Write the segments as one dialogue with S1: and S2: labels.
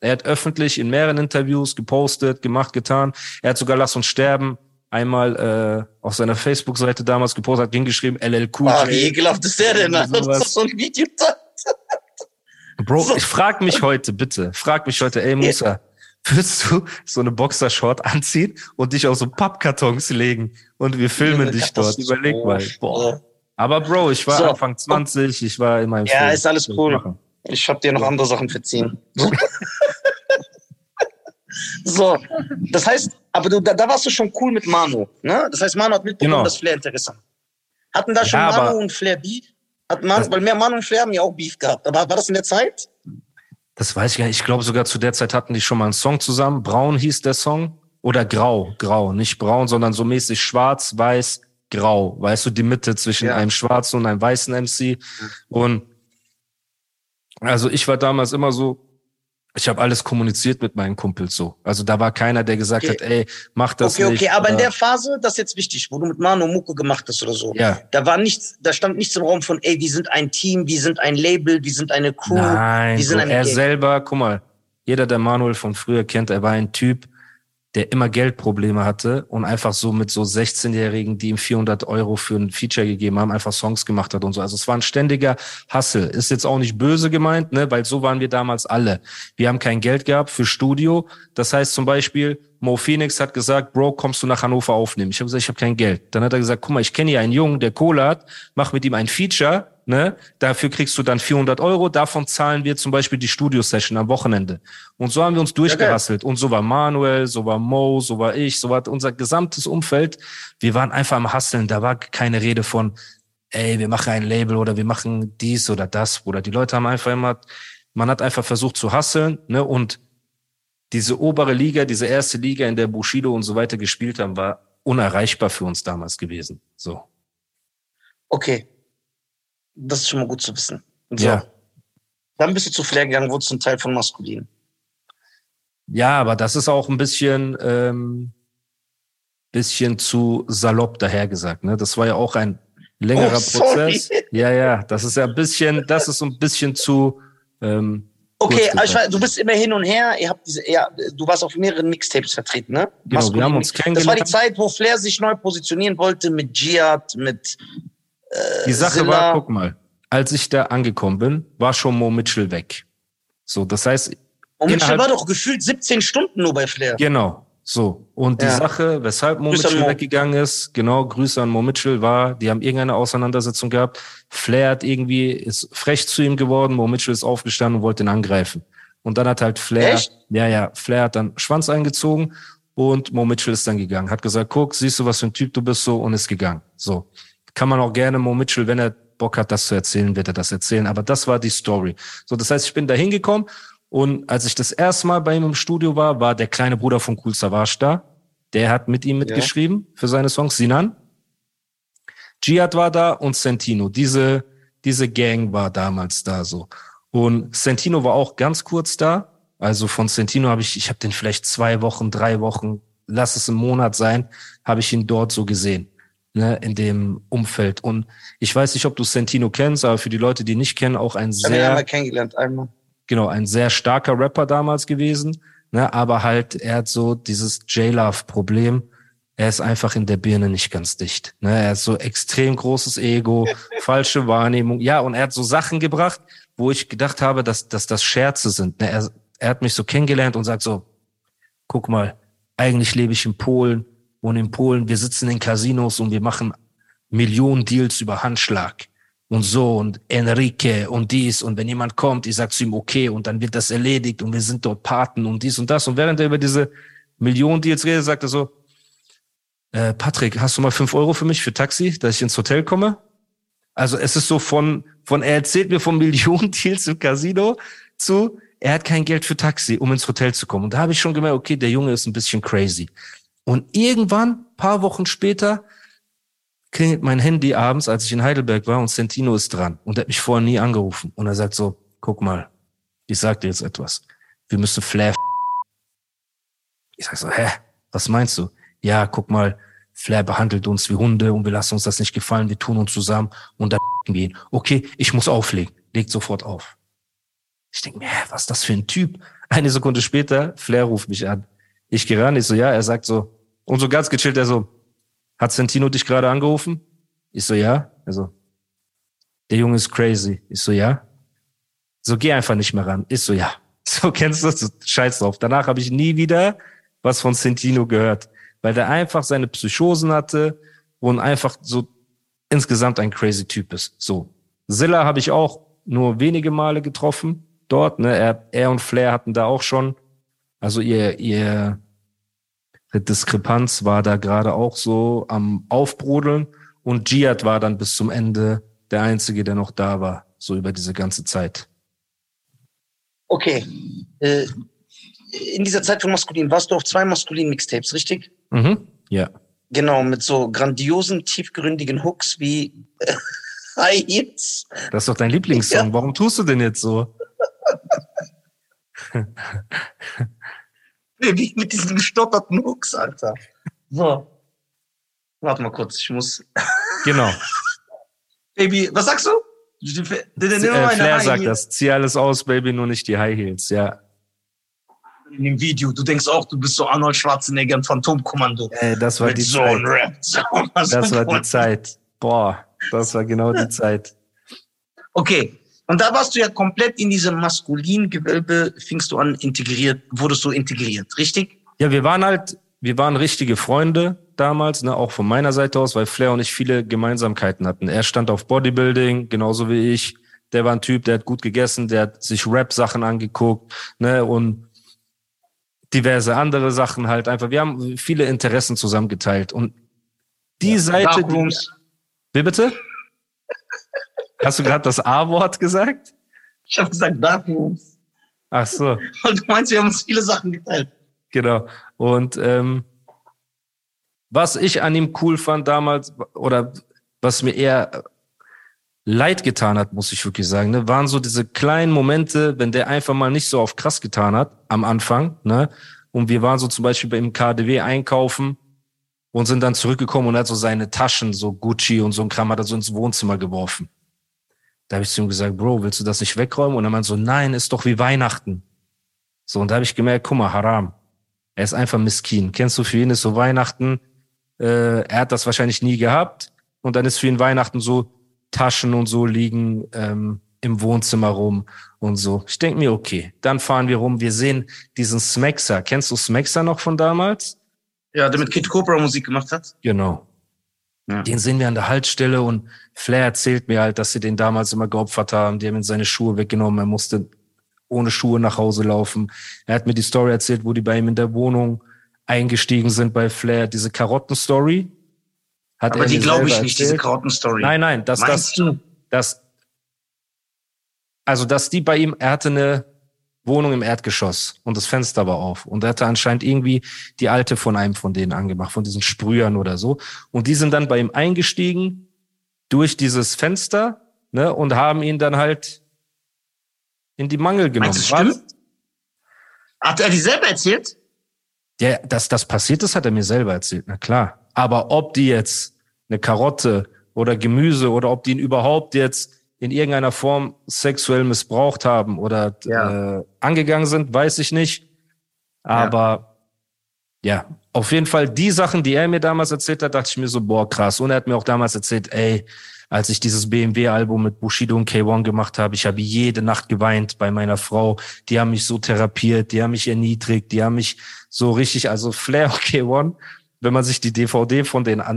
S1: Er hat öffentlich in mehreren Interviews gepostet, gemacht, getan. Er hat sogar Lass uns sterben einmal äh, auf seiner Facebook-Seite damals gepostet, hat hingeschrieben, LL Cool.
S2: Ah, wie ekelhaft ist der denn? Das ist so ein Video.
S1: Bro, ich frag mich heute, bitte, frag mich heute, ey Musa, würdest du so eine Boxershort anziehen und dich auf so Pappkartons legen und wir filmen dich dort? Überleg mal. Boah. Aber Bro, ich war so. Anfang 20, ich war in meinem
S2: Ja, Film. ist alles cool. Ich hab dir noch andere Sachen verziehen. So, das heißt, aber du, da, da, warst du schon cool mit Manu, ne? Das heißt, Manu hat mitbekommen, genau. dass Flair interessant. Hatten da schon ja, Manu und Flair Beef? Hat Manu, weil mehr Manu und Flair haben ja auch Beef gehabt. Aber war das in der Zeit?
S1: Das weiß ich gar nicht. Ich glaube sogar zu der Zeit hatten die schon mal einen Song zusammen. Braun hieß der Song. Oder grau, grau. Nicht braun, sondern so mäßig schwarz, weiß, grau. Weißt du, die Mitte zwischen ja. einem schwarzen und einem weißen MC. Und also ich war damals immer so, ich habe alles kommuniziert mit meinen Kumpels so. Also da war keiner, der gesagt okay. hat, ey, mach das
S2: okay,
S1: nicht.
S2: Okay, okay, aber in der Phase, das ist jetzt wichtig, wo du mit Manu Mucke gemacht hast oder so. Ja. Da war nichts, da stand nichts im Raum von, ey, wir sind ein Team, wir sind ein Label, wir sind eine Crew.
S1: Nein,
S2: wir sind
S1: so, er Game. selber, guck mal, jeder, der Manuel von früher kennt, er war ein Typ, der immer Geldprobleme hatte und einfach so mit so 16-Jährigen, die ihm 400 Euro für ein Feature gegeben haben, einfach Songs gemacht hat und so. Also es war ein ständiger Hassel. Ist jetzt auch nicht böse gemeint, ne, weil so waren wir damals alle. Wir haben kein Geld gehabt für Studio. Das heißt zum Beispiel, Mo Phoenix hat gesagt, Bro, kommst du nach Hannover aufnehmen? Ich habe gesagt, ich habe kein Geld. Dann hat er gesagt, guck mal, ich kenne hier einen Jungen, der Kohle hat, mach mit ihm ein Feature ne? Dafür kriegst du dann 400 Euro. Davon zahlen wir zum Beispiel die Studio-Session am Wochenende. Und so haben wir uns durchgerasselt. Okay. Und so war Manuel, so war Mo, so war ich, so war unser gesamtes Umfeld. Wir waren einfach am Hasseln. Da war keine Rede von, ey, wir machen ein Label oder wir machen dies oder das. Oder die Leute haben einfach immer, man hat einfach versucht zu hasseln, ne? Und diese obere Liga, diese erste Liga, in der Bushido und so weiter gespielt haben, war unerreichbar für uns damals gewesen. So.
S2: Okay, das ist schon mal gut zu wissen. So. Ja. Dann bist du zu Flair gegangen, wurdest ein Teil von Maskulin.
S1: Ja, aber das ist auch ein bisschen, ähm, bisschen zu salopp dahergesagt. Ne? Das war ja auch ein längerer oh, Prozess. Ja, ja, das ist ja ein bisschen, das ist so ein bisschen zu. Ähm,
S2: okay, also du bist immer hin und her. Ihr habt diese, ja, du warst auf mehreren Mixtapes vertreten, ne?
S1: Genau, Maskulin. wir haben uns kennengelernt. Das
S2: war die Zeit, wo Flair sich neu positionieren wollte mit Giat, mit
S1: die Sache Silla. war, guck mal, als ich da angekommen bin, war schon Mo Mitchell weg. So, das heißt.
S2: Mo Mitchell war doch gefühlt 17 Stunden nur bei Flair.
S1: Genau. So. Und die ja. Sache, weshalb Mo Grüße Mitchell Mo. weggegangen ist, genau, Grüße an Mo Mitchell, war, die haben irgendeine Auseinandersetzung gehabt. Flair hat irgendwie, ist frech zu ihm geworden, Mo Mitchell ist aufgestanden und wollte ihn angreifen. Und dann hat halt Flair, Echt? ja, ja, Flair hat dann Schwanz eingezogen und Mo Mitchell ist dann gegangen. Hat gesagt, guck, siehst du, was für ein Typ du bist, so, und ist gegangen. So kann man auch gerne Mo Mitchell, wenn er Bock hat, das zu erzählen, wird er das erzählen. Aber das war die Story. So, das heißt, ich bin da hingekommen und als ich das erste Mal bei ihm im Studio war, war der kleine Bruder von Cool Savage da. Der hat mit ihm mitgeschrieben ja. für seine Songs. Sinan. Giat war da und Sentino. Diese, diese Gang war damals da so. Und Sentino war auch ganz kurz da. Also von Sentino habe ich, ich habe den vielleicht zwei Wochen, drei Wochen, lass es ein Monat sein, habe ich ihn dort so gesehen ne, in dem Umfeld. Und ich weiß nicht, ob du Sentino kennst, aber für die Leute, die nicht kennen, auch ein sehr.
S2: Einmal kennengelernt, einmal.
S1: Genau, ein sehr starker Rapper damals gewesen. Ne, aber halt, er hat so dieses J-Love-Problem. Er ist einfach in der Birne nicht ganz dicht. Ne, er hat so extrem großes Ego, falsche Wahrnehmung. Ja, und er hat so Sachen gebracht, wo ich gedacht habe, dass, dass das Scherze sind. Ne, er, er hat mich so kennengelernt und sagt so, guck mal, eigentlich lebe ich in Polen und in Polen, wir sitzen in Casinos und wir machen Millionen Deals über Handschlag und so und Enrique und dies und wenn jemand kommt, ich sag zu ihm okay und dann wird das erledigt und wir sind dort Paten und dies und das und während er über diese Millionen Deals redet, sagt er so, äh, Patrick, hast du mal fünf Euro für mich für Taxi, dass ich ins Hotel komme? Also es ist so von, von er erzählt mir von Millionen Deals im Casino zu, er hat kein Geld für Taxi, um ins Hotel zu kommen. Und da habe ich schon gemerkt, okay, der Junge ist ein bisschen crazy. Und irgendwann, paar Wochen später, klingelt mein Handy abends, als ich in Heidelberg war und Sentino ist dran und er hat mich vorher nie angerufen. Und er sagt so, guck mal, ich sag dir jetzt etwas. Wir müssen Flair. Ich sag so, hä? Was meinst du? Ja, guck mal, Flair behandelt uns wie Hunde und wir lassen uns das nicht gefallen, wir tun uns zusammen und dann gehen. Okay, ich muss auflegen. Legt sofort auf. Ich denke mir, hä, was ist das für ein Typ? Eine Sekunde später, Flair ruft mich an. Ich gehe ran, ich so, ja, er sagt so, und so ganz gechillt, er so, hat Santino dich gerade angerufen? Ich so, ja. Also, der Junge ist crazy. Ich so, ja. So, geh einfach nicht mehr ran. Ich so, ja. So, kennst du das? Scheiß drauf. Danach habe ich nie wieder was von Santino gehört, weil der einfach seine Psychosen hatte und einfach so insgesamt ein crazy Typ ist. So. Zilla habe ich auch nur wenige Male getroffen dort. Ne? Er, er und Flair hatten da auch schon, also ihr, ihr Diskrepanz war da gerade auch so am Aufbrodeln und Giat war dann bis zum Ende der Einzige, der noch da war, so über diese ganze Zeit.
S2: Okay. Äh, in dieser Zeit von Maskulin warst du auf zwei Maskulin-Mixtapes, richtig?
S1: Mhm. Ja.
S2: Genau, mit so grandiosen, tiefgründigen Hooks wie äh, Hi Hits.
S1: Das ist doch dein Lieblingssong. Ja. Warum tust du denn jetzt so?
S2: mit diesen gestotterten Hooks, Alter. So. Warte mal kurz, ich muss.
S1: Genau.
S2: Baby, was sagst du?
S1: äh, Flair sagt das. Zieh alles aus, Baby, nur nicht die High Heels, ja.
S2: In dem Video, du denkst auch, du bist so Arnold Schwarzenegger ein Phantomkommando.
S1: Ey, das war Mit die so Zeit. Rap. So, das war die Zeit. Boah, das war genau die Zeit.
S2: Okay. Und da warst du ja komplett in diesem maskulinen Gewölbe, fingst du an, integriert, wurdest du integriert, richtig?
S1: Ja, wir waren halt, wir waren richtige Freunde damals, ne, auch von meiner Seite aus, weil Flair und ich viele Gemeinsamkeiten hatten. Er stand auf Bodybuilding, genauso wie ich. Der war ein Typ, der hat gut gegessen, der hat sich Rap-Sachen angeguckt, ne, und diverse andere Sachen halt einfach. Wir haben viele Interessen zusammengeteilt und die ja, Seite, die, wie bitte? Hast du gerade das A-Wort gesagt?
S2: Ich habe gesagt Darkrooms.
S1: Ach so.
S2: Und du meinst, wir haben uns viele Sachen geteilt.
S1: Genau. Und ähm, was ich an ihm cool fand damals, oder was mir eher leid getan hat, muss ich wirklich sagen, ne, waren so diese kleinen Momente, wenn der einfach mal nicht so auf krass getan hat am Anfang, ne? Und wir waren so zum Beispiel beim KDW einkaufen und sind dann zurückgekommen und hat so seine Taschen, so Gucci und so ein Kram, hat er so ins Wohnzimmer geworfen. Da habe ich zu ihm gesagt, Bro, willst du das nicht wegräumen? Und er meinte so, nein, ist doch wie Weihnachten. So, und da habe ich gemerkt, guck mal, Haram. Er ist einfach miskin. Kennst du, für ihn ist so Weihnachten, äh, er hat das wahrscheinlich nie gehabt. Und dann ist für ihn Weihnachten so Taschen und so liegen ähm, im Wohnzimmer rum und so. Ich denke mir, okay, dann fahren wir rum. Wir sehen diesen Smexer. Kennst du Smexer noch von damals?
S2: Ja, der mit Kid Cobra Musik gemacht hat.
S1: Genau. Ja. Den sehen wir an der Haltestelle und Flair erzählt mir halt, dass sie den damals immer geopfert haben. Die haben ihm seine Schuhe weggenommen. Er musste ohne Schuhe nach Hause laufen. Er hat mir die Story erzählt, wo die bei ihm in der Wohnung eingestiegen sind bei Flair. Diese Karotten-Story.
S2: Aber die glaube ich erzählt. nicht, diese Karotten-Story.
S1: Nein, nein, das, das, du? das, also, dass die bei ihm, er hatte eine Wohnung im Erdgeschoss und das Fenster war auf. Und er hatte anscheinend irgendwie die alte von einem von denen angemacht, von diesen Sprühern oder so. Und die sind dann bei ihm eingestiegen durch dieses Fenster ne, und haben ihn dann halt in die Mangel genommen. Meinst
S2: du, stimmt? Hat er die selber erzählt?
S1: Ja, dass das passiert ist, hat er mir selber erzählt, na klar. Aber ob die jetzt eine Karotte oder Gemüse oder ob die ihn überhaupt jetzt in irgendeiner Form sexuell missbraucht haben oder ja. äh, angegangen sind, weiß ich nicht. Aber ja. ja, auf jeden Fall die Sachen, die er mir damals erzählt hat, dachte ich mir so, boah, krass. Und er hat mir auch damals erzählt, ey, als ich dieses BMW-Album mit Bushido und K1 gemacht habe, ich habe jede Nacht geweint bei meiner Frau. Die haben mich so therapiert, die haben mich erniedrigt, die haben mich so richtig, also Flair und K1, wenn man sich die DVD von denen an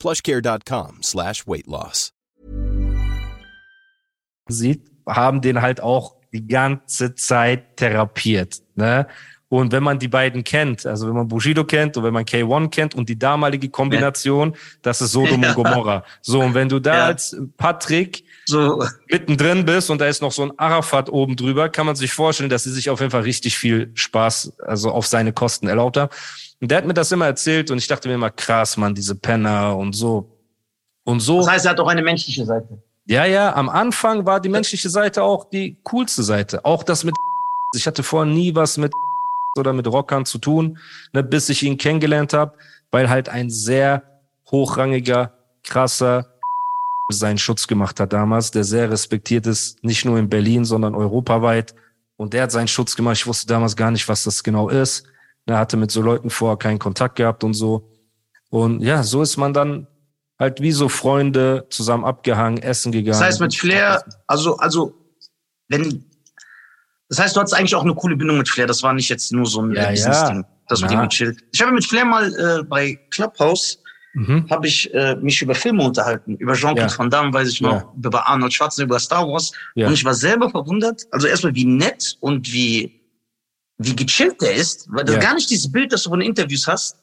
S3: plushcare.com slash weight loss.
S1: Sie haben den halt auch die ganze Zeit therapiert, ne? Und wenn man die beiden kennt, also wenn man Bushido kennt und wenn man K1 kennt und die damalige Kombination, das ist Sodom ja. und Gomorra. So, und wenn du da ja. als Patrick so mittendrin bist und da ist noch so ein Arafat oben drüber, kann man sich vorstellen, dass sie sich auf jeden Fall richtig viel Spaß, also auf seine Kosten erlaubt haben. Und der hat mir das immer erzählt und ich dachte mir immer, krass, man, diese Penner und so. Und so.
S2: Das heißt, er hat auch eine menschliche Seite.
S1: Ja, ja, am Anfang war die menschliche Seite auch die coolste Seite. Auch das mit ich hatte vorher nie was mit oder mit Rockern zu tun, ne, bis ich ihn kennengelernt habe, weil halt ein sehr hochrangiger, krasser seinen Schutz gemacht hat damals, der sehr respektiert ist, nicht nur in Berlin, sondern europaweit. Und der hat seinen Schutz gemacht. Ich wusste damals gar nicht, was das genau ist. Er hatte mit so Leuten vorher keinen Kontakt gehabt und so. Und ja, so ist man dann halt wie so Freunde zusammen abgehangen, essen gegangen. Das
S2: heißt mit Flair, also, also, wenn, das heißt, du hattest eigentlich auch eine coole Bindung mit Flair. Das war nicht jetzt nur so ein ja, Business-Ding, ja. dass mit ihm gechillt. Ich habe mit Flair mal äh, bei Clubhouse mhm. habe ich äh, mich über Filme unterhalten, über Jean-Claude ja. Van Damme, weiß ich noch, ja. über Arnold Schwarzenegger, über Star Wars. Ja. Und ich war selber verwundert. Also erstmal wie nett und wie wie gechillt der ist, weil das ja. gar nicht dieses Bild, das du von Interviews hast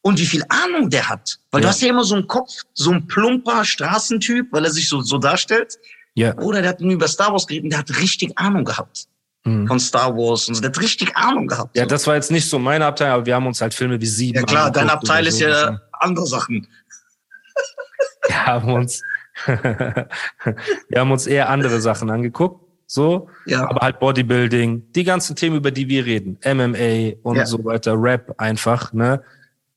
S2: und wie viel Ahnung der hat. Weil du hast ja immer so einen Kopf, so ein plumper Straßentyp, weil er sich so, so darstellt. Ja. Oder der hat nur über Star Wars geredet und der hat richtig Ahnung gehabt mhm. von Star Wars und so. Der hat richtig Ahnung gehabt.
S1: Ja, so. das war jetzt nicht so meine Abteil, aber wir haben uns halt Filme wie Sieben.
S2: Ja klar, dein Abteil ist ja andere Sachen.
S1: Wir haben uns, wir haben uns eher andere Sachen angeguckt. So, ja. aber halt Bodybuilding, die ganzen Themen, über die wir reden, MMA und ja. so weiter, Rap einfach, ne?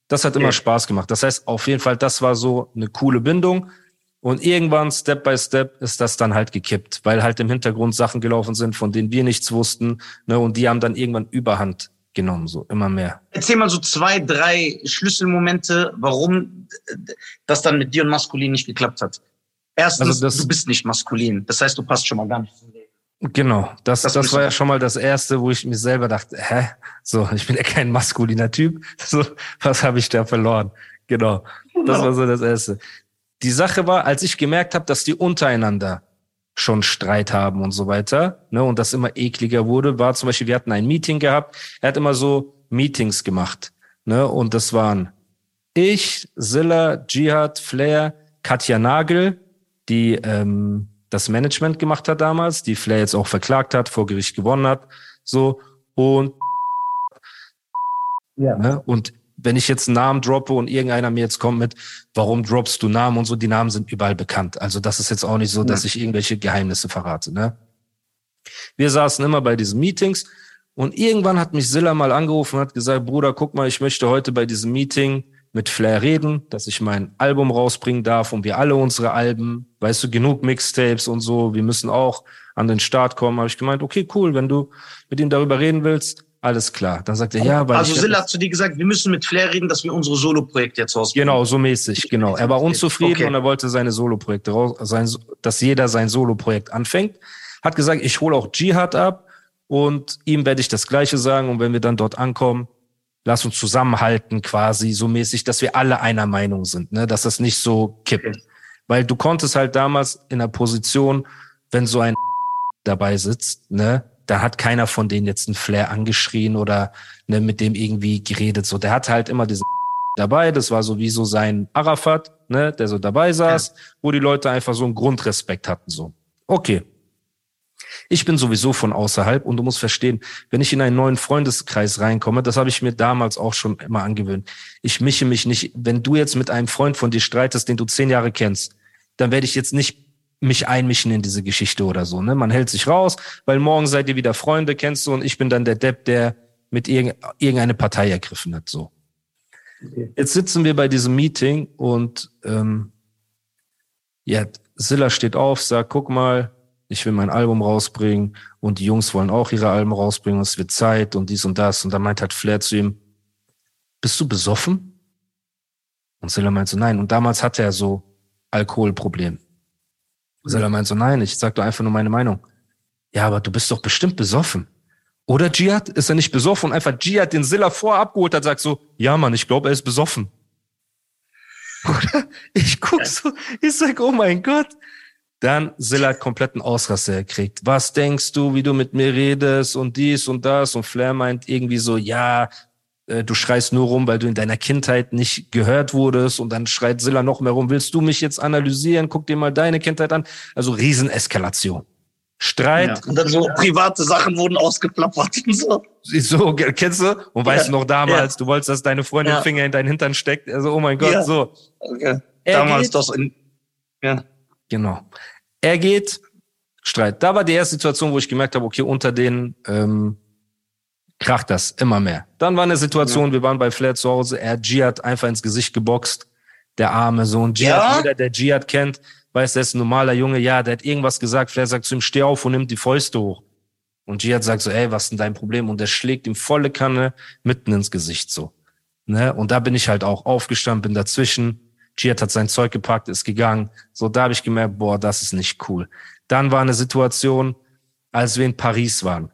S1: Das hat immer ja. Spaß gemacht. Das heißt, auf jeden Fall, das war so eine coole Bindung. Und irgendwann, Step by Step, ist das dann halt gekippt, weil halt im Hintergrund Sachen gelaufen sind, von denen wir nichts wussten. Ne? Und die haben dann irgendwann Überhand genommen, so immer mehr.
S2: Erzähl mal so zwei, drei Schlüsselmomente, warum das dann mit dir und Maskulin nicht geklappt hat. Erstens, also das, du bist nicht maskulin. Das heißt, du passt schon mal gar nicht zum Leben.
S1: Genau, das, das, das war ja schon mal das Erste, wo ich mir selber dachte, hä, so, ich bin ja kein maskuliner Typ, so, was habe ich da verloren? Genau, das war so das Erste die Sache war, als ich gemerkt habe, dass die untereinander schon Streit haben und so weiter, ne, und das immer ekliger wurde, war zum Beispiel, wir hatten ein Meeting gehabt, er hat immer so Meetings gemacht, ne, und das waren ich, Zilla, Jihad, Flair, Katja Nagel, die ähm, das Management gemacht hat damals, die Flair jetzt auch verklagt hat, vor Gericht gewonnen hat, so, und ja. Ne, und wenn ich jetzt einen Namen droppe und irgendeiner mir jetzt kommt mit, warum droppst du Namen und so, die Namen sind überall bekannt. Also das ist jetzt auch nicht so, dass ich irgendwelche Geheimnisse verrate. Ne? Wir saßen immer bei diesen Meetings und irgendwann hat mich Silla mal angerufen und hat gesagt, Bruder, guck mal, ich möchte heute bei diesem Meeting mit Flair reden, dass ich mein Album rausbringen darf und wir alle unsere Alben, weißt du, genug Mixtapes und so, wir müssen auch an den Start kommen. Habe ich gemeint, okay, cool, wenn du mit ihm darüber reden willst, alles klar. Dann sagt er, ja,
S2: weil. Also Silla hat zu dir gesagt, wir müssen mit Flair reden, dass wir unsere Solo-Projekte jetzt rausbringen.
S1: Genau, so mäßig, genau. Er war unzufrieden okay. und er wollte seine Solo-Projekte raus, sein, dass jeder sein Solo-Projekt anfängt. Hat gesagt, ich hole auch Jihad ab und ihm werde ich das Gleiche sagen. Und wenn wir dann dort ankommen, lass uns zusammenhalten quasi, so mäßig, dass wir alle einer Meinung sind, ne, dass das nicht so kippt. Okay. Weil du konntest halt damals in der Position, wenn so ein dabei sitzt, ne, da hat keiner von denen jetzt einen Flair angeschrien oder ne, mit dem irgendwie geredet. So, der hatte halt immer diesen dabei. Das war sowieso sein Arafat, ne, der so dabei saß, ja. wo die Leute einfach so einen Grundrespekt hatten. So, okay. Ich bin sowieso von außerhalb und du musst verstehen, wenn ich in einen neuen Freundeskreis reinkomme, das habe ich mir damals auch schon immer angewöhnt. Ich mische mich nicht, wenn du jetzt mit einem Freund von dir streitest, den du zehn Jahre kennst, dann werde ich jetzt nicht mich einmischen in diese Geschichte oder so. Ne? Man hält sich raus, weil morgen seid ihr wieder Freunde, kennst du, und ich bin dann der Depp, der mit irgendeine Partei ergriffen hat. So. Okay. Jetzt sitzen wir bei diesem Meeting und ähm, ja, Silla steht auf, sagt, guck mal, ich will mein Album rausbringen und die Jungs wollen auch ihre Alben rausbringen, es wird Zeit und dies und das. Und dann meint halt Flair zu ihm, bist du besoffen? Und Silla meint so, nein. Und damals hatte er so Alkoholproblem. Seller meint so, nein, ich sag doch einfach nur meine Meinung. Ja, aber du bist doch bestimmt besoffen. Oder Jihad ist er nicht besoffen und einfach Jihad den Silla vorab geholt hat, sagt so, ja Mann, ich glaube, er ist besoffen. Oder ich guck so, ich sag, oh mein Gott. Dann Silla hat kompletten Ausraster gekriegt. Was denkst du, wie du mit mir redest und dies und das? Und Flair meint irgendwie so, ja, du schreist nur rum, weil du in deiner Kindheit nicht gehört wurdest. Und dann schreit Silla noch mehr rum, willst du mich jetzt analysieren? Guck dir mal deine Kindheit an. Also Rieseneskalation. Streit.
S2: Ja. Und dann so private Sachen wurden ausgeplappert und so.
S1: So, kennst du? Und weißt du noch damals, ja. du wolltest, dass deine Freundin ja. Finger in deinen Hintern steckt. Also, oh mein Gott, so.
S2: Okay. damals geht, das in, ja.
S1: Genau. Er geht, Streit. Da war die erste Situation, wo ich gemerkt habe, okay, unter den ähm, kracht das immer mehr. Dann war eine Situation, wir waren bei Flair zu Hause, er hat Giat einfach ins Gesicht geboxt. Der arme Sohn. Giat, jeder, der Giat kennt, weiß, der ist ein normaler Junge, ja, der hat irgendwas gesagt, Flair sagt zu ihm, steh auf und nimm die Fäuste hoch. Und Jihad sagt so, ey, was ist denn dein Problem? Und der schlägt ihm volle Kanne mitten ins Gesicht so. Ne? Und da bin ich halt auch aufgestanden, bin dazwischen. Jihad hat sein Zeug gepackt, ist gegangen. So, da habe ich gemerkt, boah, das ist nicht cool. Dann war eine Situation, als wir in Paris waren.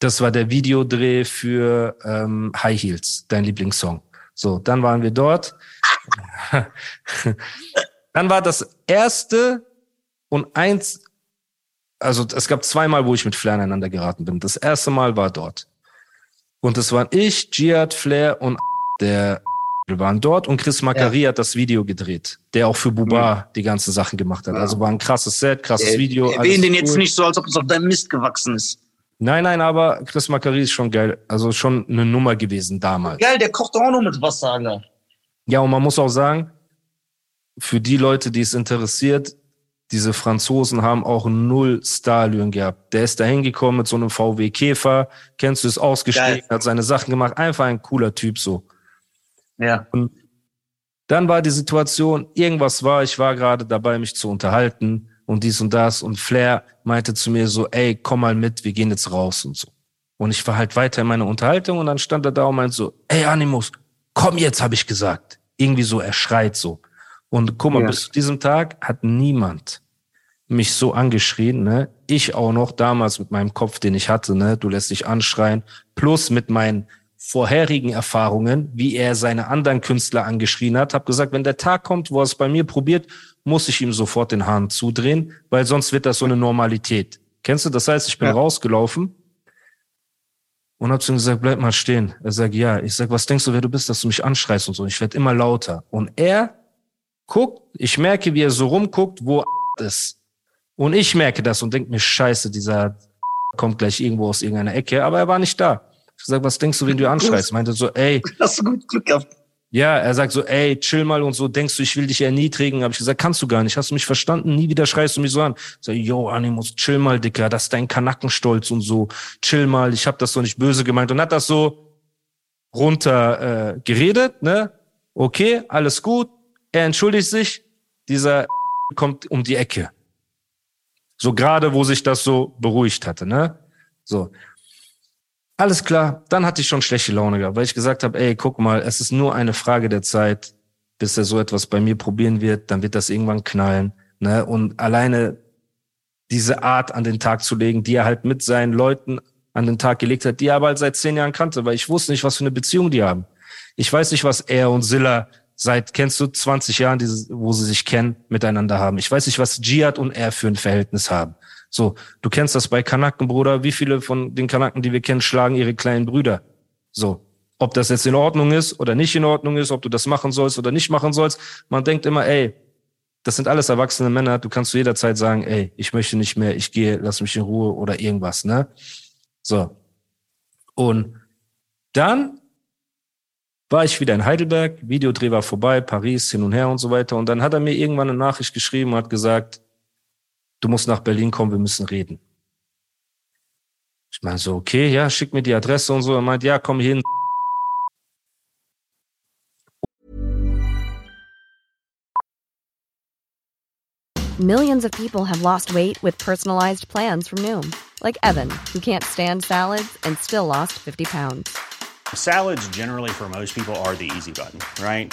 S1: Das war der Videodreh für ähm, High Heels, dein Lieblingssong. So, dann waren wir dort. Dann war das erste und eins, also es gab zweimal, wo ich mit Flair aneinander geraten bin. Das erste Mal war dort. Und es waren ich, Giat, Flair und der wir waren dort und Chris Macari ja. hat das Video gedreht, der auch für Buba mhm. die ganzen Sachen gemacht hat. Ja. Also war ein krasses Set, krasses
S2: äh,
S1: Video.
S2: Erwähnen den cool. jetzt nicht so, als ob es auf deinem Mist gewachsen ist.
S1: Nein, nein, aber Chris Macari ist schon geil. Also schon eine Nummer gewesen damals.
S2: Geil, der kocht auch noch mit Wasser, Alter.
S1: Ja, und man muss auch sagen, für die Leute, die es interessiert, diese Franzosen haben auch null Stallion gehabt. Der ist da hingekommen mit so einem VW Käfer, kennst du es, ausgestiegen, hat seine Sachen gemacht, einfach ein cooler Typ so.
S2: Ja.
S1: Und dann war die Situation, irgendwas war, ich war gerade dabei, mich zu unterhalten und dies und das und Flair meinte zu mir so, ey, komm mal mit, wir gehen jetzt raus und so. Und ich war halt weiter in meiner Unterhaltung und dann stand er da und meinte so, ey Animus, komm jetzt, habe ich gesagt. Irgendwie so, er schreit so. Und guck mal, ja. bis zu diesem Tag hat niemand mich so angeschrien, ne? Ich auch noch damals mit meinem Kopf, den ich hatte, ne? Du lässt dich anschreien. Plus mit meinen vorherigen Erfahrungen, wie er seine anderen Künstler angeschrien hat, habe gesagt, wenn der Tag kommt, wo er es bei mir probiert, muss ich ihm sofort den Hahn zudrehen, weil sonst wird das so eine Normalität. Kennst du? Das heißt, ich bin ja. rausgelaufen und hab zu ihm gesagt, bleib mal stehen. Er sagt, ja. Ich sag, was denkst du, wer du bist, dass du mich anschreist und so. Ich werde immer lauter. Und er guckt, ich merke, wie er so rumguckt, wo ist. Und ich merke das und denke mir, scheiße, dieser kommt gleich irgendwo aus irgendeiner Ecke, aber er war nicht da. Ich sag, was denkst du, wenn du anschreist? Meinte so, ey.
S2: Hast du gut Glück gehabt.
S1: Ja, er sagt so, ey, chill mal und so, denkst du, ich will dich erniedrigen? Habe ich gesagt, kannst du gar nicht. Hast du mich verstanden? Nie wieder schreist du mich so an. Ich sag, yo, Animus, chill mal, Dicker, das ist dein Kanackenstolz und so. Chill mal, ich habe das doch nicht böse gemeint. Und hat das so runter äh, geredet, ne? Okay, alles gut, er entschuldigt sich, dieser kommt um die Ecke. So gerade, wo sich das so beruhigt hatte, ne? So. Alles klar, dann hatte ich schon schlechte Laune gehabt, weil ich gesagt habe, ey, guck mal, es ist nur eine Frage der Zeit, bis er so etwas bei mir probieren wird, dann wird das irgendwann knallen, ne? Und alleine diese Art an den Tag zu legen, die er halt mit seinen Leuten an den Tag gelegt hat, die er aber halt seit zehn Jahren kannte, weil ich wusste nicht, was für eine Beziehung die haben. Ich weiß nicht, was er und Silla seit, kennst du, 20 Jahren, wo sie sich kennen, miteinander haben. Ich weiß nicht, was Jihad und er für ein Verhältnis haben. So, du kennst das bei Kanaken, Bruder. Wie viele von den Kanaken, die wir kennen, schlagen ihre kleinen Brüder? So. Ob das jetzt in Ordnung ist oder nicht in Ordnung ist, ob du das machen sollst oder nicht machen sollst. Man denkt immer, ey, das sind alles erwachsene Männer. Du kannst zu jeder Zeit sagen, ey, ich möchte nicht mehr, ich gehe, lass mich in Ruhe oder irgendwas, ne? So. Und dann war ich wieder in Heidelberg, Videodreh war vorbei, Paris, hin und her und so weiter. Und dann hat er mir irgendwann eine Nachricht geschrieben und hat gesagt, du musst nach Berlin kommen, wir müssen reden. Ich meine so, okay, ja, schick mir die Adresse und so. Er meint, ja, komm hin.
S4: Millions of people have lost weight with personalized plans from Noom. Like Evan, who can't stand salads and still lost 50 pounds.
S5: Salads, generally, for most people, are the easy button, right?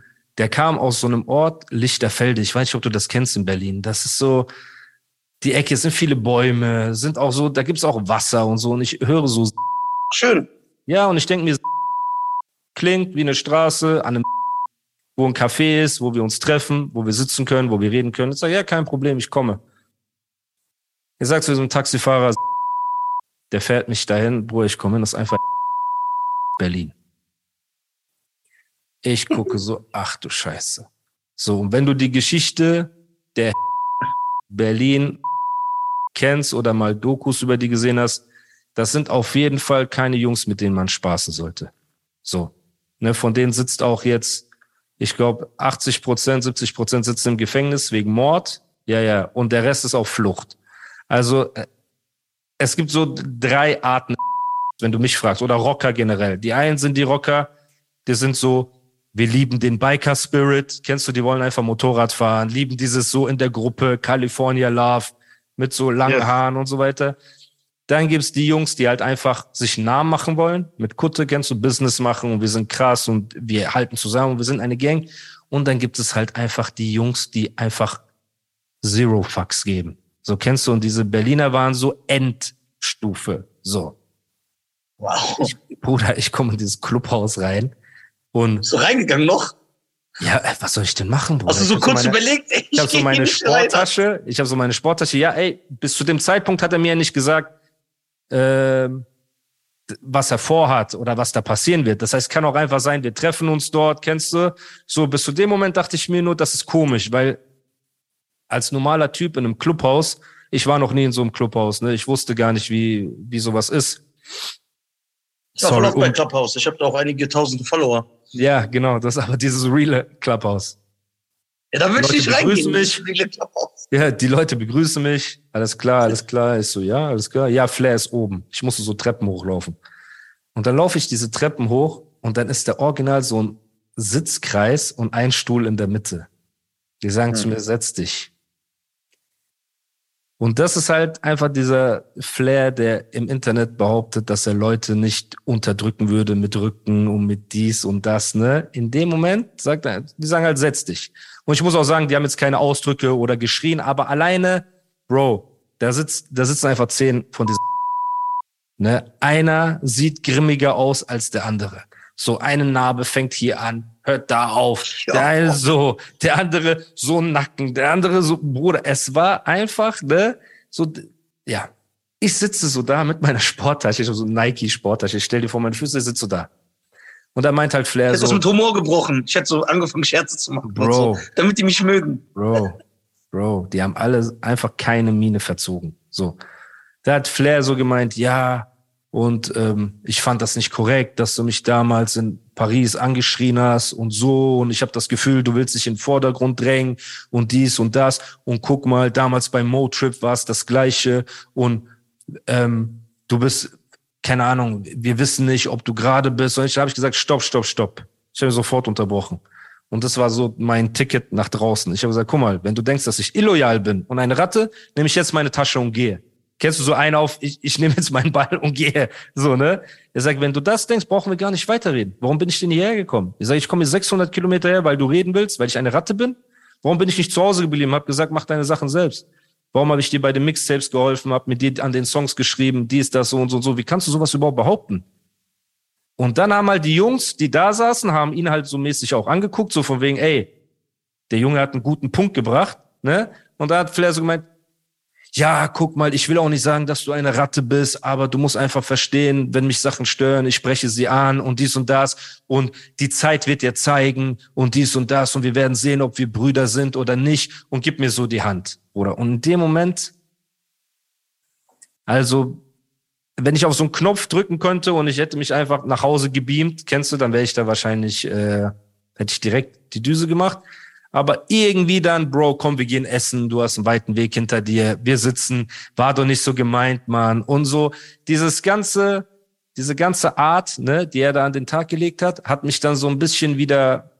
S1: der kam aus so einem Ort, Lichterfelde. Ich weiß nicht, ob du das kennst in Berlin. Das ist so, die Ecke sind viele Bäume, sind auch so, da gibt's auch Wasser und so. Und ich höre so.
S2: Schön.
S1: Ja, und ich denke mir, klingt wie eine Straße an einem, wo ein Café ist, wo wir uns treffen, wo wir sitzen können, wo wir reden können. Ich sage, ja, kein Problem, ich komme. Ich sag zu diesem Taxifahrer, der fährt mich dahin, wo ich komme, das ist einfach Berlin. Ich gucke so, ach du Scheiße. So, und wenn du die Geschichte der Berlin kennst oder mal Dokus über die gesehen hast, das sind auf jeden Fall keine Jungs, mit denen man spaßen sollte. So. Ne, von denen sitzt auch jetzt, ich glaube, 80 Prozent, 70 Prozent sitzen im Gefängnis wegen Mord. Ja, ja. Und der Rest ist auf Flucht. Also, äh, es gibt so drei Arten, wenn du mich fragst, oder Rocker generell. Die einen sind die Rocker, die sind so, wir lieben den Biker Spirit. Kennst du, die wollen einfach Motorrad fahren, lieben dieses so in der Gruppe, California Love, mit so langen yes. Haaren und so weiter. Dann gibt's die Jungs, die halt einfach sich einen Namen machen wollen. Mit Kutte kennst du Business machen und wir sind krass und wir halten zusammen und wir sind eine Gang. Und dann gibt es halt einfach die Jungs, die einfach Zero Fucks geben. So kennst du, und diese Berliner waren so Endstufe. So. Wow. Ich, Bruder, ich komme in dieses Clubhaus rein und
S2: so reingegangen noch?
S1: Ja, äh, was soll ich denn machen,
S2: Bruder? Hast du so kurz so meine, überlegt?
S1: Ey, ich habe so meine Sporttasche. Weiter. Ich habe so meine Sporttasche. Ja, ey, bis zu dem Zeitpunkt hat er mir ja nicht gesagt, äh, was er vorhat oder was da passieren wird. Das heißt, kann auch einfach sein, wir treffen uns dort, kennst du? So, bis zu dem Moment dachte ich mir nur, das ist komisch, weil als normaler Typ in einem Clubhaus, ich war noch nie in so einem Clubhaus, ne? Ich wusste gar nicht, wie, wie sowas ist.
S2: Ich war oft bei Clubhouse. Ich habe da auch einige tausende Follower.
S1: Ja, genau. Das ist aber dieses reale Clubhouse.
S2: Ja, da würde ich nicht reingehen.
S1: Mich. Ja, die Leute begrüßen mich. Alles klar, alles klar. Ich so, ja, alles klar. Ja, Flair ist oben. Ich musste so Treppen hochlaufen. Und dann laufe ich diese Treppen hoch und dann ist der Original so ein Sitzkreis und ein Stuhl in der Mitte. Die sagen hm. zu mir, setz dich. Und das ist halt einfach dieser Flair, der im Internet behauptet, dass er Leute nicht unterdrücken würde mit Rücken und mit dies und das, ne? In dem Moment sagt er, die sagen halt, setz dich. Und ich muss auch sagen, die haben jetzt keine Ausdrücke oder geschrien, aber alleine, Bro, da sitzt, da sitzen einfach zehn von diesen, ne? Einer sieht grimmiger aus als der andere. So eine Narbe fängt hier an, hört da auf. Der eine so, der andere so Nacken, der andere so, Bruder, es war einfach, ne, so, ja. Ich sitze so da mit meiner Sporttasche, ich habe so Nike-Sporttasche, ich stell dir vor, meine Füße sitze so da. Und da meint halt Flair so.
S2: Ich mit Humor gebrochen. Ich hätte so angefangen, Scherze zu machen. Bro. So, damit die mich mögen.
S1: Bro. Bro. Die haben alle einfach keine Miene verzogen. So. Da hat Flair so gemeint, ja, und ähm, ich fand das nicht korrekt, dass du mich damals in Paris angeschrien hast und so. Und ich habe das Gefühl, du willst dich in den Vordergrund drängen und dies und das. Und guck mal, damals beim Mo-Trip war es das Gleiche. Und ähm, du bist, keine Ahnung, wir wissen nicht, ob du gerade bist. Und ich habe ich gesagt, stopp, stopp, stopp. Ich habe sofort unterbrochen. Und das war so mein Ticket nach draußen. Ich habe gesagt, guck mal, wenn du denkst, dass ich illoyal bin und eine Ratte, nehme ich jetzt meine Tasche und gehe. Kennst du so einen auf, ich, ich nehme jetzt meinen Ball und gehe. So, ne? Er sagt, wenn du das denkst, brauchen wir gar nicht weiterreden. Warum bin ich denn hierher gekommen? Ich sage, ich komme 600 Kilometer her, weil du reden willst, weil ich eine Ratte bin. Warum bin ich nicht zu Hause geblieben? Hab gesagt, mach deine Sachen selbst. Warum habe ich dir bei den Mixtapes geholfen, hab mit dir an den Songs geschrieben, dies, das, so und so und so. Wie kannst du sowas überhaupt behaupten? Und dann haben halt die Jungs, die da saßen, haben ihn halt so mäßig auch angeguckt, so von wegen, ey, der Junge hat einen guten Punkt gebracht, ne? Und da hat Flair so gemeint, ja, guck mal, ich will auch nicht sagen, dass du eine Ratte bist, aber du musst einfach verstehen, wenn mich Sachen stören, ich spreche sie an und dies und das und die Zeit wird dir zeigen und dies und das und wir werden sehen, ob wir Brüder sind oder nicht und gib mir so die Hand, Bruder. Und in dem Moment, also, wenn ich auf so einen Knopf drücken könnte und ich hätte mich einfach nach Hause gebeamt, kennst du, dann wäre ich da wahrscheinlich, äh, hätte ich direkt die Düse gemacht. Aber irgendwie dann, Bro, komm, wir gehen essen, du hast einen weiten Weg hinter dir, wir sitzen, war doch nicht so gemeint, Mann. Und so, dieses ganze, diese ganze Art, ne, die er da an den Tag gelegt hat, hat mich dann so ein bisschen wieder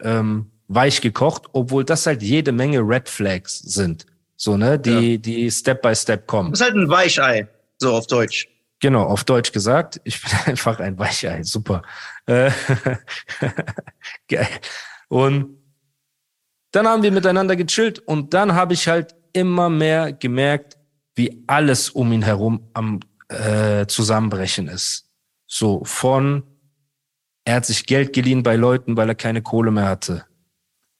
S1: ähm, weich gekocht, obwohl das halt jede Menge Red Flags sind. So, ne, die, ja. die Step by Step kommen.
S2: Das ist halt ein Weichei, so auf Deutsch.
S1: Genau, auf Deutsch gesagt. Ich bin einfach ein Weichei, super. Äh, geil. Und dann haben wir miteinander gechillt und dann habe ich halt immer mehr gemerkt, wie alles um ihn herum am äh, Zusammenbrechen ist. So von, er hat sich Geld geliehen bei Leuten, weil er keine Kohle mehr hatte.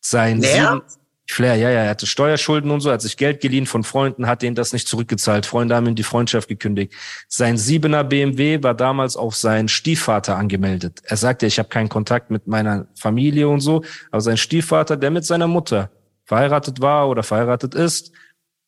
S1: Sein sieben, Flair, ja, ja, er hatte Steuerschulden und so, hat sich Geld geliehen von Freunden, hat denen das nicht zurückgezahlt. Freunde haben ihm die Freundschaft gekündigt. Sein siebener BMW war damals auf seinen Stiefvater angemeldet. Er sagte, ich habe keinen Kontakt mit meiner Familie und so, aber sein Stiefvater, der mit seiner Mutter verheiratet war oder verheiratet ist,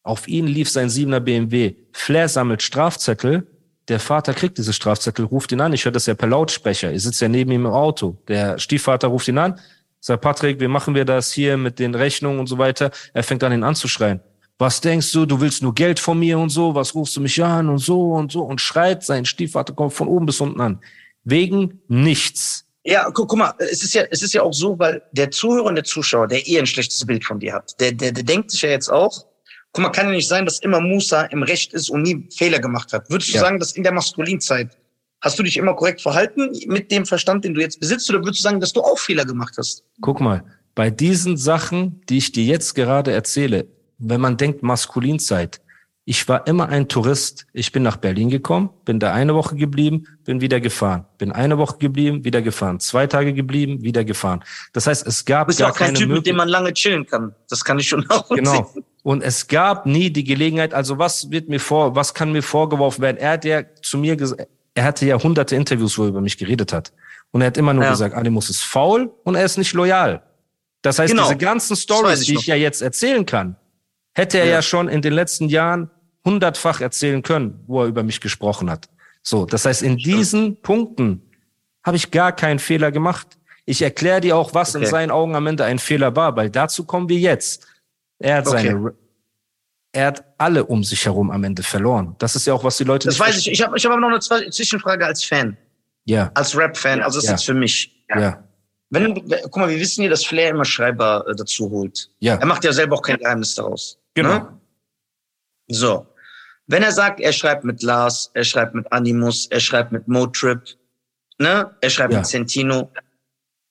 S1: auf ihn lief sein siebener BMW. Flair sammelt Strafzettel. Der Vater kriegt diese Strafzettel, ruft ihn an. Ich höre das ja per Lautsprecher. Ihr sitzt ja neben ihm im Auto. Der Stiefvater ruft ihn an Sagt Patrick, wie machen wir das hier mit den Rechnungen und so weiter? Er fängt an, ihn anzuschreien. Was denkst du? Du willst nur Geld von mir und so? Was rufst du mich an und so und so? Und schreit, sein Stiefvater kommt von oben bis unten an. Wegen nichts.
S2: Ja, guck, guck mal, es ist ja, es ist ja auch so, weil der Zuhörer und der Zuschauer, der eh ein schlechtes Bild von dir hat, der, der, der denkt sich ja jetzt auch, guck mal, kann ja nicht sein, dass immer Musa im Recht ist und nie Fehler gemacht hat. Würdest du ja. sagen, dass in der Maskulinzeit Hast du dich immer korrekt verhalten mit dem Verstand, den du jetzt besitzt, oder würdest du sagen, dass du auch Fehler gemacht hast?
S1: Guck mal, bei diesen Sachen, die ich dir jetzt gerade erzähle, wenn man denkt Maskulinzeit, ich war immer ein Tourist. Ich bin nach Berlin gekommen, bin da eine Woche geblieben, bin wieder gefahren. Bin eine Woche geblieben, wieder gefahren. Zwei Tage geblieben, wieder gefahren. Das heißt, es gab
S2: du bist
S1: gar
S2: auch kein
S1: keine
S2: Typ, mit dem man lange chillen kann. Das kann ich schon auch
S1: Genau. Und es gab nie die Gelegenheit, also was wird mir vor, was kann mir vorgeworfen werden? Er hat ja zu mir gesagt, er hatte ja hunderte Interviews, wo er über mich geredet hat. Und er hat immer nur ja. gesagt, Animus ist faul und er ist nicht loyal. Das heißt, genau. diese ganzen Stories, die ich ja jetzt erzählen kann, hätte er ja. ja schon in den letzten Jahren hundertfach erzählen können, wo er über mich gesprochen hat. So, das heißt, in diesen Punkten habe ich gar keinen Fehler gemacht. Ich erkläre dir auch, was okay. in seinen Augen am Ende ein Fehler war, weil dazu kommen wir jetzt. Er hat okay. seine er hat alle um sich herum am Ende verloren. Das ist ja auch, was die Leute.
S2: Das weiß verstehen. ich. Ich habe ich hab aber noch eine Zwischenfrage als Fan.
S1: Ja.
S2: Als Rap-Fan. Also das ja. ist jetzt für mich.
S1: Ja. ja.
S2: Wenn, guck mal, wir wissen ja, dass Flair immer Schreiber äh, dazu holt.
S1: Ja.
S2: Er macht ja selber auch kein Geheimnis daraus.
S1: Genau. Ne?
S2: So. Wenn er sagt, er schreibt mit Lars, er schreibt mit Animus, er schreibt mit Motrip, ne? Er schreibt ja. mit Centino.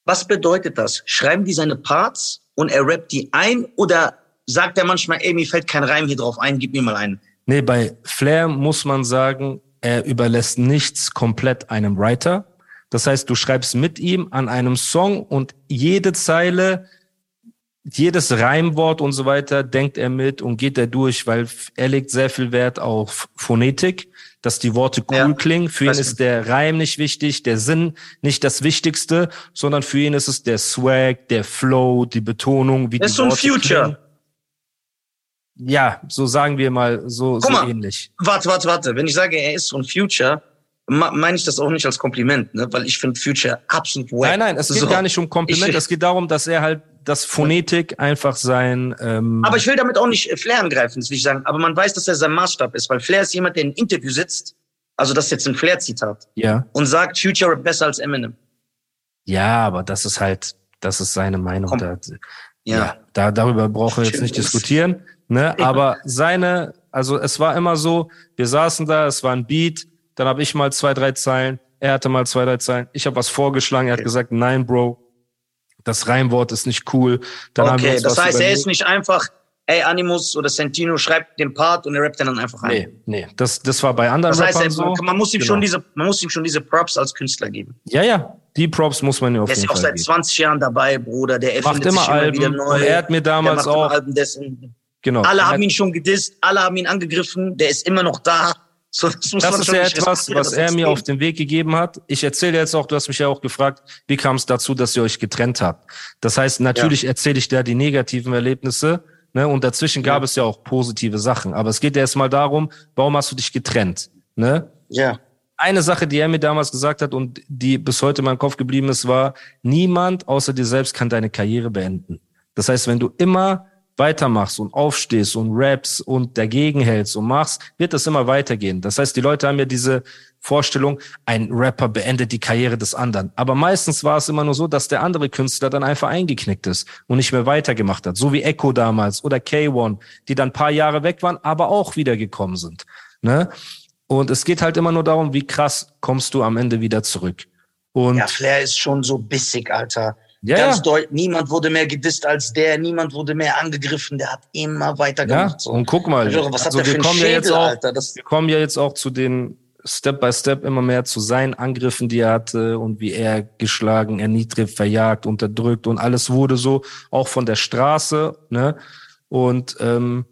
S2: Was bedeutet das? Schreiben die seine Parts und er rappt die ein oder sagt er manchmal, ey, mir fällt kein Reim hier drauf ein, gib mir mal einen.
S1: Nee, bei Flair muss man sagen, er überlässt nichts komplett einem Writer. Das heißt, du schreibst mit ihm an einem Song und jede Zeile, jedes Reimwort und so weiter denkt er mit und geht er durch, weil er legt sehr viel Wert auf Phonetik, dass die Worte cool ja, klingen. Für ihn ist der Reim nicht wichtig, der Sinn nicht das Wichtigste, sondern für ihn ist es der Swag, der Flow, die Betonung, wie
S2: das
S1: die
S2: ist so ein Future. Klingen.
S1: Ja, so sagen wir mal, so, so mal, ähnlich.
S2: Warte, warte, warte. Wenn ich sage, er ist von Future, meine ich das auch nicht als Kompliment, ne? weil ich finde Future absolut wack.
S1: Nein, nein, es geht so. gar nicht um Kompliment. Ich, es geht darum, dass er halt das Phonetik einfach sein. Ähm
S2: aber ich will damit auch nicht Flair angreifen, das will ich sagen. Aber man weiß, dass er sein Maßstab ist, weil Flair ist jemand, der in Interview sitzt. Also das ist jetzt ein Flair-Zitat.
S1: Ja.
S2: Und sagt, Future besser als Eminem.
S1: Ja, aber das ist halt, das ist seine Meinung. Da, ja. ja. Da, darüber brauchen wir jetzt nicht diskutieren. Ne? Aber seine, also es war immer so, wir saßen da, es war ein Beat, dann habe ich mal zwei, drei Zeilen, er hatte mal zwei, drei Zeilen, ich habe was vorgeschlagen, er hat gesagt, nein, Bro, das Reimwort ist nicht cool.
S2: Dann okay, das heißt, überlegt. er ist nicht einfach, ey, Animus oder Sentino schreibt den Part und er rappt dann einfach ein.
S1: Nee, nee, das, das war bei anderen
S2: Das heißt, er, so. man, muss ihm genau. schon diese, man muss ihm schon diese Props als Künstler geben.
S1: Ja, ja, die Props muss man ihm auf
S2: jeden Fall
S1: Der
S2: ist auch seit 20 Jahren dabei, Bruder. Der
S1: erfindet Macht immer sich immer Alben wieder neu. Und er hat mir damals auch,
S2: Genau. Alle haben ihn schon gedisst, alle haben ihn angegriffen, der ist immer noch da.
S1: So, das, das ist ja etwas, was er mir auf den Weg gegeben hat. Ich erzähle jetzt auch, du hast mich ja auch gefragt, wie kam es dazu, dass ihr euch getrennt habt. Das heißt, natürlich ja. erzähle ich da die negativen Erlebnisse, ne? Und dazwischen gab es ja auch positive Sachen. Aber es geht ja erstmal darum, warum hast du dich getrennt? Ne?
S2: Ja.
S1: eine Sache, die er mir damals gesagt hat und die bis heute in meinem Kopf geblieben ist, war, niemand außer dir selbst kann deine Karriere beenden. Das heißt, wenn du immer weitermachst und aufstehst und raps und dagegen hältst und machst, wird das immer weitergehen. Das heißt, die Leute haben ja diese Vorstellung, ein Rapper beendet die Karriere des anderen. Aber meistens war es immer nur so, dass der andere Künstler dann einfach eingeknickt ist und nicht mehr weitergemacht hat. So wie Echo damals oder K1, die dann paar Jahre weg waren, aber auch wiedergekommen sind. Ne? Und es geht halt immer nur darum, wie krass kommst du am Ende wieder zurück. Und
S2: ja, Flair ist schon so bissig, Alter. Ja, Ganz deutlich, niemand wurde mehr gedisst als der, niemand wurde mehr angegriffen, der hat immer weiter gemacht. Ja,
S1: so. Und guck mal,
S2: also, was also hat der wir, kommen Schädel, ja
S1: jetzt auch, Alter, wir kommen ja jetzt auch zu den Step by Step immer mehr zu seinen Angriffen, die er hatte und wie er geschlagen, erniedrigt, verjagt, unterdrückt und alles wurde so, auch von der Straße, ne? Und ähm,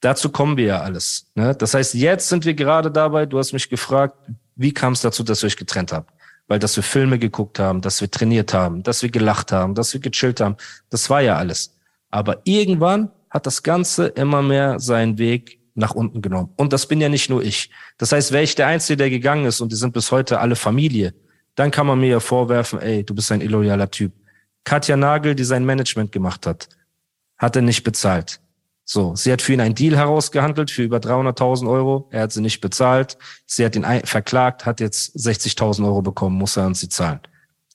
S1: dazu kommen wir ja alles. Ne? Das heißt, jetzt sind wir gerade dabei, du hast mich gefragt, wie kam es dazu, dass ihr euch getrennt habt? Weil dass wir Filme geguckt haben, dass wir trainiert haben, dass wir gelacht haben, dass wir gechillt haben. Das war ja alles. Aber irgendwann hat das Ganze immer mehr seinen Weg nach unten genommen. Und das bin ja nicht nur ich. Das heißt, wäre ich der Einzige, der gegangen ist und die sind bis heute alle Familie, dann kann man mir ja vorwerfen, ey, du bist ein illoyaler Typ. Katja Nagel, die sein Management gemacht hat, hat er nicht bezahlt. So, sie hat für ihn einen Deal herausgehandelt für über 300.000 Euro. Er hat sie nicht bezahlt. Sie hat ihn verklagt, hat jetzt 60.000 Euro bekommen, muss er an sie zahlen.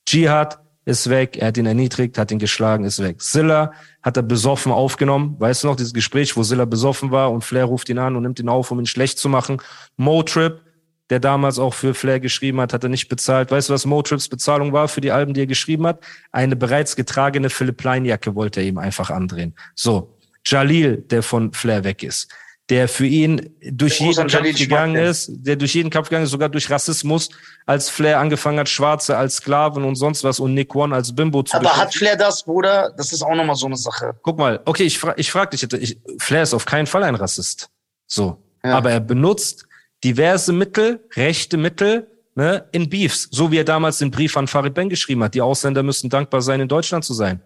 S1: Jihad ist weg, er hat ihn erniedrigt, hat ihn geschlagen, ist weg. Silla hat er besoffen aufgenommen. Weißt du noch, dieses Gespräch, wo Silla besoffen war und Flair ruft ihn an und nimmt ihn auf, um ihn schlecht zu machen. Motrip, der damals auch für Flair geschrieben hat, hat er nicht bezahlt. Weißt du, was Motrips Bezahlung war für die Alben, die er geschrieben hat? Eine bereits getragene Philipp Leinjacke wollte er ihm einfach andrehen. So, Jalil, der von Flair weg ist, der für ihn durch der jeden Kampf gegangen ist, der durch jeden Kampf gegangen ist, sogar durch Rassismus, als Flair angefangen hat, Schwarze als Sklaven und sonst was und Nick One als Bimbo zu
S2: Aber hat Flair das, Bruder? Das ist auch nochmal so eine Sache.
S1: Guck mal, okay, ich, fra ich frag dich, ich, Flair ist auf keinen Fall ein Rassist. So. Ja. Aber er benutzt diverse Mittel, rechte Mittel, ne, in Beefs. So wie er damals den Brief an Farid Ben geschrieben hat. Die Ausländer müssen dankbar sein, in Deutschland zu sein.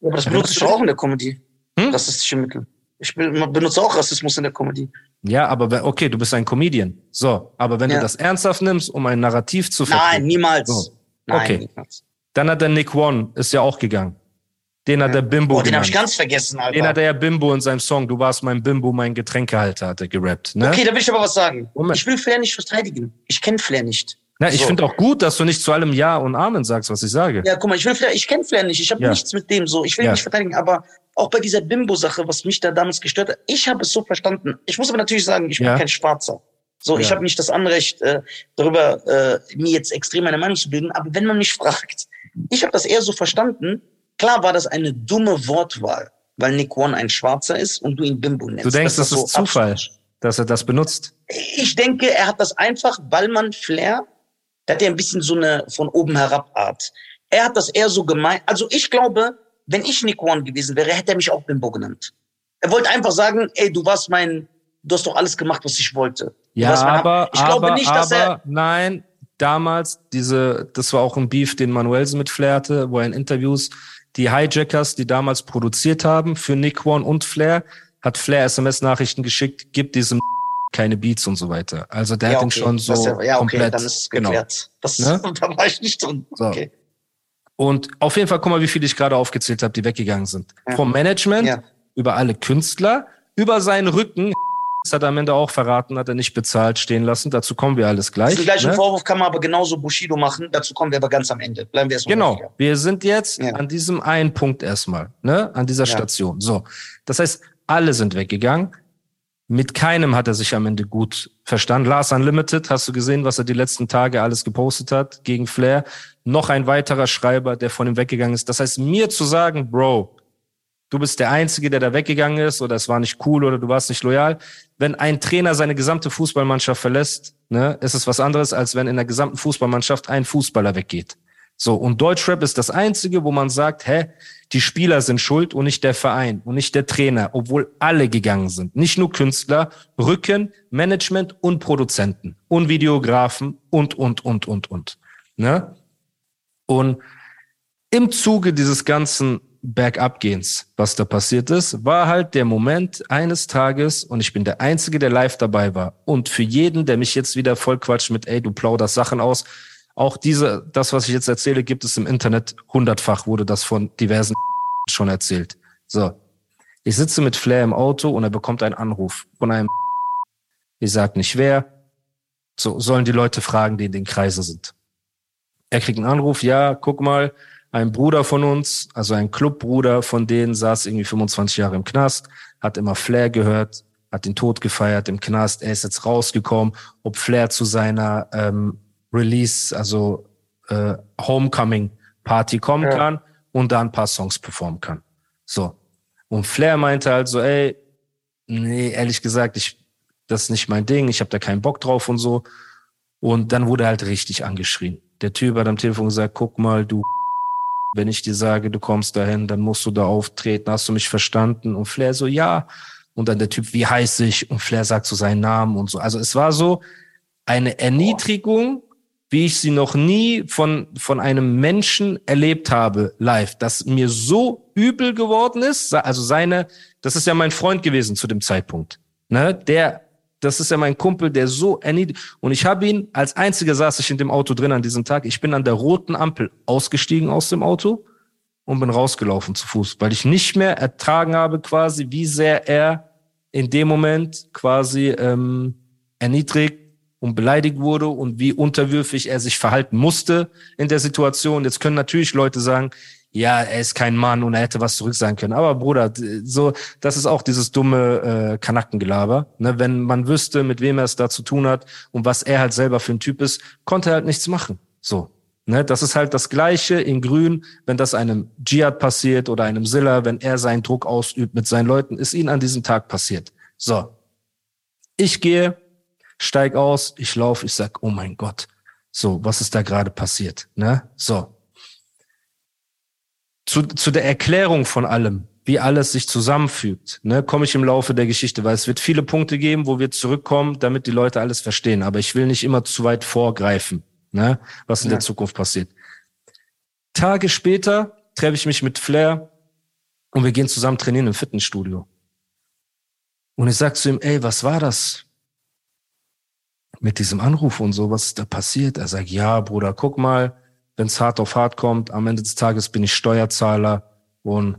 S2: Ja, aber das benutzt ich auch in der Comedy. Hm? Rassistische Mittel. Ich benutze auch Rassismus in der Comedy.
S1: Ja, aber okay, du bist ein Comedian. So, aber wenn ja. du das ernsthaft nimmst, um ein Narrativ zu
S2: vertreten. Nein, niemals. So.
S1: Nein, okay. Niemals. Dann hat der Nick One, ist ja auch gegangen. Den hat ja. der Bimbo
S2: oh, Den habe ich ganz vergessen, Alter.
S1: Den hat er ja Bimbo in seinem Song, du warst mein Bimbo, mein Getränkehalter, hat er gerappt. Ne?
S2: Okay, da will ich aber was sagen. Moment. Ich will Flair nicht verteidigen. Ich kenne Flair nicht.
S1: Na, ich so. finde auch gut, dass du nicht zu allem Ja und Amen sagst, was ich sage.
S2: Ja, guck mal, ich will Flair, ich kenne Flair nicht, ich habe ja. nichts mit dem so, ich will ihn nicht verteidigen, aber auch bei dieser Bimbo-Sache, was mich da damals gestört hat, ich habe es so verstanden. Ich muss aber natürlich sagen, ich bin ja. kein Schwarzer. So, ja. ich habe nicht das Anrecht, äh, darüber äh, mir jetzt extrem meine Meinung zu bilden. Aber wenn man mich fragt, ich habe das eher so verstanden. Klar war das eine dumme Wortwahl, weil Nick One ein Schwarzer ist und du ihn Bimbo nennst.
S1: Du denkst, das, das ist so Zufall, abschluss. dass er das benutzt?
S2: Ich denke, er hat das einfach, weil man Flair, der hat ja ein bisschen so eine von oben herab Art. Er hat das eher so gemeint. Also ich glaube, wenn ich Nick One gewesen wäre, hätte er mich auch Bimbo genannt. Er wollte einfach sagen, ey, du warst mein, du hast doch alles gemacht, was ich wollte.
S1: Ja, aber, ich glaube aber, nicht, dass aber, er, nein, damals, diese, das war auch ein Beef, den Manuelsen mit Flair hatte, wo er in Interviews die Hijackers, die damals produziert haben für Nick One und Flair, hat Flair SMS-Nachrichten geschickt, gibt diesem keine Beats und so weiter. Also der ja, hat ihn schon so ja, ja, okay, komplett, dann ist es geklärt.
S2: Genau. Das, ne? da war ich nicht drin.
S1: So. Okay. Und auf jeden Fall, guck mal, wie viele ich gerade aufgezählt habe, die weggegangen sind. Ja. Vom Management, ja. über alle Künstler, über seinen Rücken. Das hat er am Ende auch verraten, hat er nicht bezahlt stehen lassen. Dazu kommen wir alles gleich. Den
S2: gleichen ne? Vorwurf kann man aber genauso Bushido machen. Dazu kommen wir aber ganz am Ende. Bleiben wir erstmal.
S1: Genau. Hier. Wir sind jetzt ja. an diesem einen Punkt erstmal, ne? An dieser Station. So. Das heißt, alle sind weggegangen. Mit keinem hat er sich am Ende gut verstanden. Lars Unlimited, hast du gesehen, was er die letzten Tage alles gepostet hat gegen Flair? Noch ein weiterer Schreiber, der von ihm weggegangen ist. Das heißt, mir zu sagen, Bro, du bist der Einzige, der da weggegangen ist oder es war nicht cool oder du warst nicht loyal. Wenn ein Trainer seine gesamte Fußballmannschaft verlässt, ne, ist es was anderes, als wenn in der gesamten Fußballmannschaft ein Fußballer weggeht. So, und Deutschrap ist das Einzige, wo man sagt, hä, die Spieler sind schuld und nicht der Verein und nicht der Trainer, obwohl alle gegangen sind. Nicht nur Künstler, Rücken, Management und Produzenten und Videografen und, und, und, und, und. Ne? Und im Zuge dieses ganzen Bergabgehens, was da passiert ist, war halt der Moment eines Tages und ich bin der Einzige, der live dabei war. Und für jeden, der mich jetzt wieder vollquatscht mit, ey, du plauderst Sachen aus, auch diese, das, was ich jetzt erzähle, gibt es im Internet hundertfach, wurde das von diversen schon erzählt. So. Ich sitze mit Flair im Auto und er bekommt einen Anruf von einem, ich sag nicht wer, so sollen die Leute fragen, die in den Kreisen sind. Er kriegt einen Anruf, ja, guck mal, ein Bruder von uns, also ein Clubbruder von denen, saß irgendwie 25 Jahre im Knast, hat immer Flair gehört, hat den Tod gefeiert im Knast, er ist jetzt rausgekommen, ob Flair zu seiner ähm, Release, also äh, Homecoming Party kommen ja. kann und da ein paar Songs performen kann. So. Und Flair meinte halt so, ey, nee, ehrlich gesagt, ich, das ist nicht mein Ding, ich habe da keinen Bock drauf und so. Und dann wurde halt richtig angeschrien. Der Typ hat am Telefon gesagt, guck mal, du, wenn ich dir sage, du kommst dahin, dann musst du da auftreten, hast du mich verstanden? Und Flair so, ja. Und dann der Typ, wie heiß ich? Und Flair sagt so seinen Namen und so. Also es war so eine Erniedrigung, wie ich sie noch nie von, von einem Menschen erlebt habe live, dass mir so übel geworden ist. Also seine, das ist ja mein Freund gewesen zu dem Zeitpunkt. Ne? Der das ist ja mein Kumpel, der so erniedrigt. Und ich habe ihn, als einziger saß ich in dem Auto drin an diesem Tag. Ich bin an der roten Ampel ausgestiegen aus dem Auto und bin rausgelaufen zu Fuß, weil ich nicht mehr ertragen habe quasi, wie sehr er in dem Moment quasi ähm, erniedrigt und beleidigt wurde und wie unterwürfig er sich verhalten musste in der Situation. Jetzt können natürlich Leute sagen, ja, er ist kein Mann und er hätte was zurück sagen können. Aber Bruder, so, das ist auch dieses dumme äh, Kanackengelaber. Ne? Wenn man wüsste, mit wem er es da zu tun hat und was er halt selber für ein Typ ist, konnte er halt nichts machen. So. Ne? Das ist halt das Gleiche in Grün, wenn das einem Jihad passiert oder einem Silla, wenn er seinen Druck ausübt mit seinen Leuten, ist ihnen an diesem Tag passiert. So. Ich gehe, steig aus, ich laufe, ich sag, oh mein Gott. So, was ist da gerade passiert? Ne? So zu, zu der Erklärung von allem, wie alles sich zusammenfügt, ne, komme ich im Laufe der Geschichte, weil es wird viele Punkte geben, wo wir zurückkommen, damit die Leute alles verstehen. Aber ich will nicht immer zu weit vorgreifen, ne, was in ja. der Zukunft passiert. Tage später treffe ich mich mit Flair und wir gehen zusammen trainieren im Fitnessstudio. Und ich sag zu ihm, ey, was war das? Mit diesem Anruf und so, was ist da passiert? Er sagt, ja, Bruder, guck mal, wenn es hart auf hart kommt, am Ende des Tages bin ich Steuerzahler und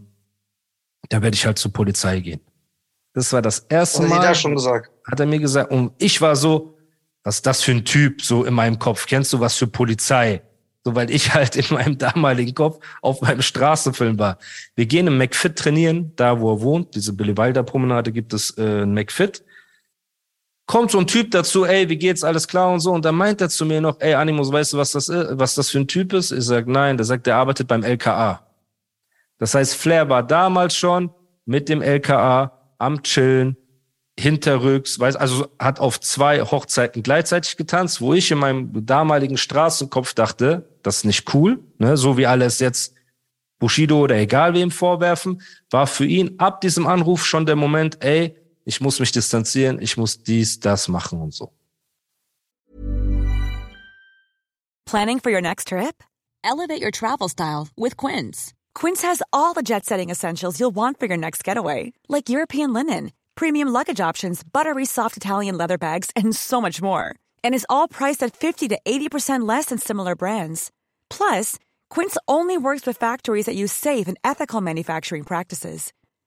S1: da werde ich halt zur Polizei gehen. Das war das erste Mal. Hat er
S2: schon gesagt?
S1: Hat er mir gesagt. Und ich war so, was ist das für ein Typ so in meinem Kopf? Kennst du was für Polizei? So, weil ich halt in meinem damaligen Kopf auf meinem Straßenfilm war. Wir gehen im McFit trainieren, da wo er wohnt. Diese Billy Wilder Promenade gibt es äh, ein McFit kommt so ein Typ dazu, ey, wie geht's, alles klar und so. Und dann meint er zu mir noch, ey, Animus, weißt du, was das ist, was das für ein Typ ist? Ich sag, nein, der sagt, der arbeitet beim LKA. Das heißt, Flair war damals schon mit dem LKA am Chillen, hinterrücks, weiß, also hat auf zwei Hochzeiten gleichzeitig getanzt, wo ich in meinem damaligen Straßenkopf dachte, das ist nicht cool, ne, so wie alles jetzt Bushido oder egal wem vorwerfen, war für ihn ab diesem Anruf schon der Moment, ey, ich muss mich distanzieren, ich muss dies, das machen und so.
S6: Planning for your next trip? Elevate your travel style with Quince. Quince has all the jet-setting essentials you'll want for your next getaway, like European linen, premium luggage options, buttery soft Italian leather bags, and so much more. And is all priced at 50 to 80% less than similar brands. Plus, Quince only works with factories that use safe and ethical manufacturing practices.